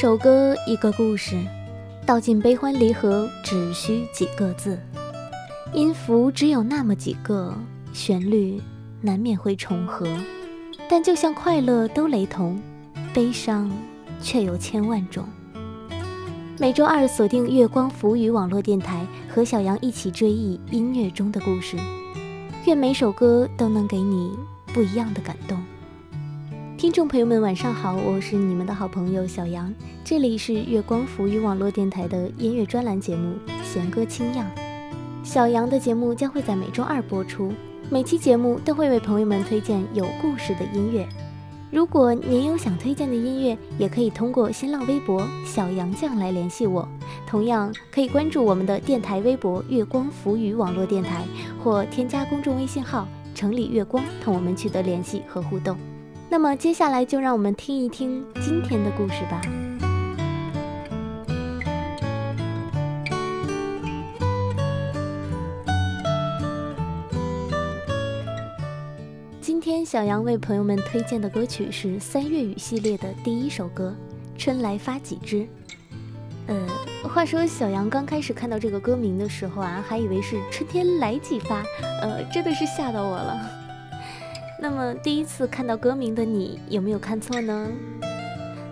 首歌，一个故事，道尽悲欢离合只需几个字。音符只有那么几个，旋律难免会重合，但就像快乐都雷同，悲伤却有千万种。每周二锁定月光浮语网络电台，和小杨一起追忆音乐中的故事。愿每首歌都能给你不一样的感动。听众朋友们，晚上好，我是你们的好朋友小杨，这里是月光浮语网络电台的音乐专栏节目《弦歌清漾》。小杨的节目将会在每周二播出，每期节目都会为朋友们推荐有故事的音乐。如果您有想推荐的音乐，也可以通过新浪微博小杨酱来联系我，同样可以关注我们的电台微博月光浮语网络电台，或添加公众微信号城里月光，同我们取得联系和互动。那么接下来就让我们听一听今天的故事吧。今天小杨为朋友们推荐的歌曲是三月雨系列的第一首歌《春来发几枝》。呃，话说小杨刚开始看到这个歌名的时候啊，还以为是春天来几发，呃，真的是吓到我了。那么第一次看到歌名的你有没有看错呢？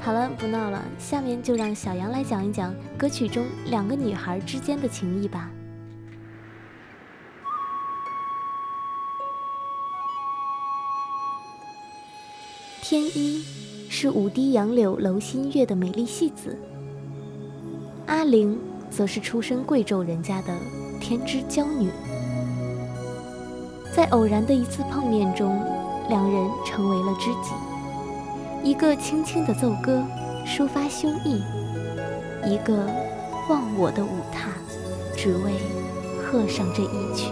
好了，不闹了，下面就让小杨来讲一讲歌曲中两个女孩之间的情谊吧。天一是五堤杨柳楼新月的美丽戏子，阿玲则是出身贵胄人家的天之娇女，在偶然的一次碰面中。两人成为了知己，一个轻轻的奏歌，抒发胸臆；一个忘我的舞踏，只为和上这一曲。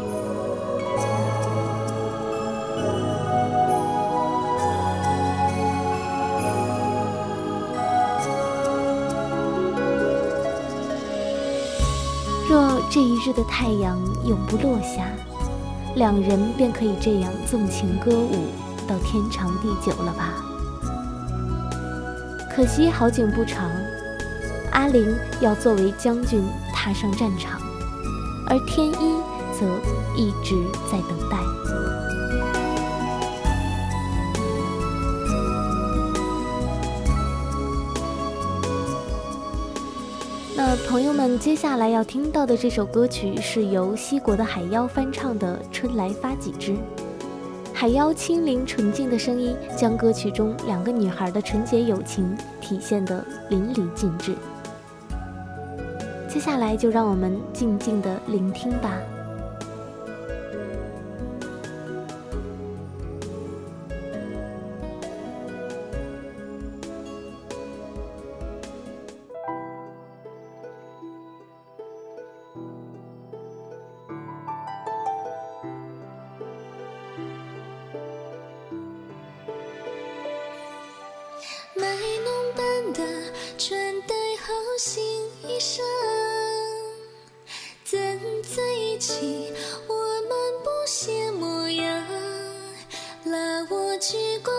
若这一日的太阳永不落下，两人便可以这样纵情歌舞。到天长地久了吧？可惜好景不长，阿玲要作为将军踏上战场，而天一则一直在等待。那朋友们，接下来要听到的这首歌曲是由西国的海妖翻唱的《春来发几枝》。海妖清灵纯净的声音，将歌曲中两个女孩的纯洁友情体现得淋漓尽致。接下来就让我们静静的聆听吧。心一生，怎在一起？我们不羡模样，拉我去过。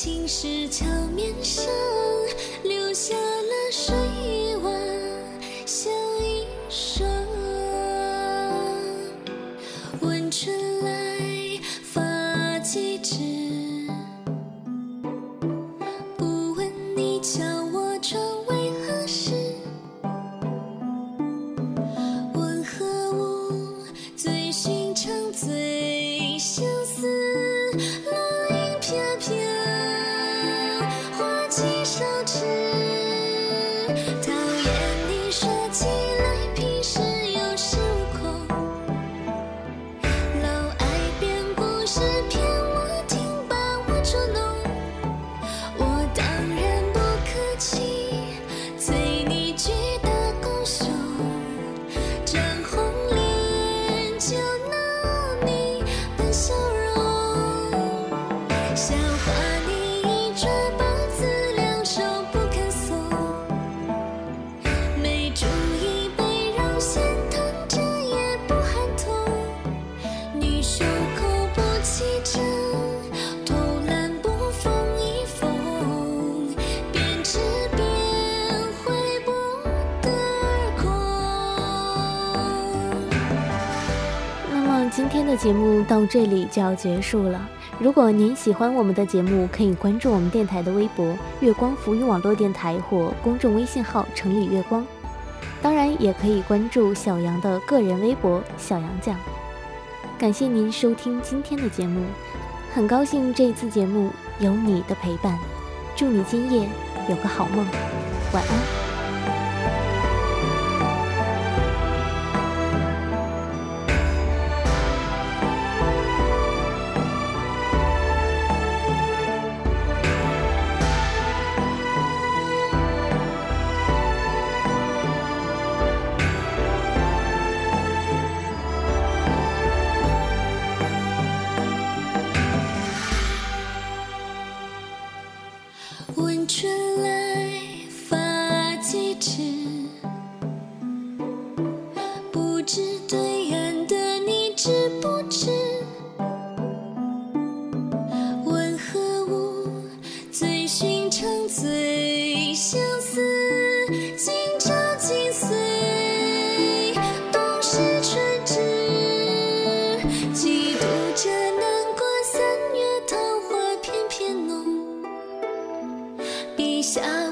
青石桥面上留下了水碗，笑一声。问春来发几枝？不问你叫。那么今天的节目到这里就要结束了。如果您喜欢我们的节目，可以关注我们电台的微博“月光浮云网络电台”或公众微信号“城里月光”，当然也可以关注小杨的个人微博“小杨讲”。感谢您收听今天的节目，很高兴这次节目有你的陪伴。祝你今夜有个好梦，晚安。想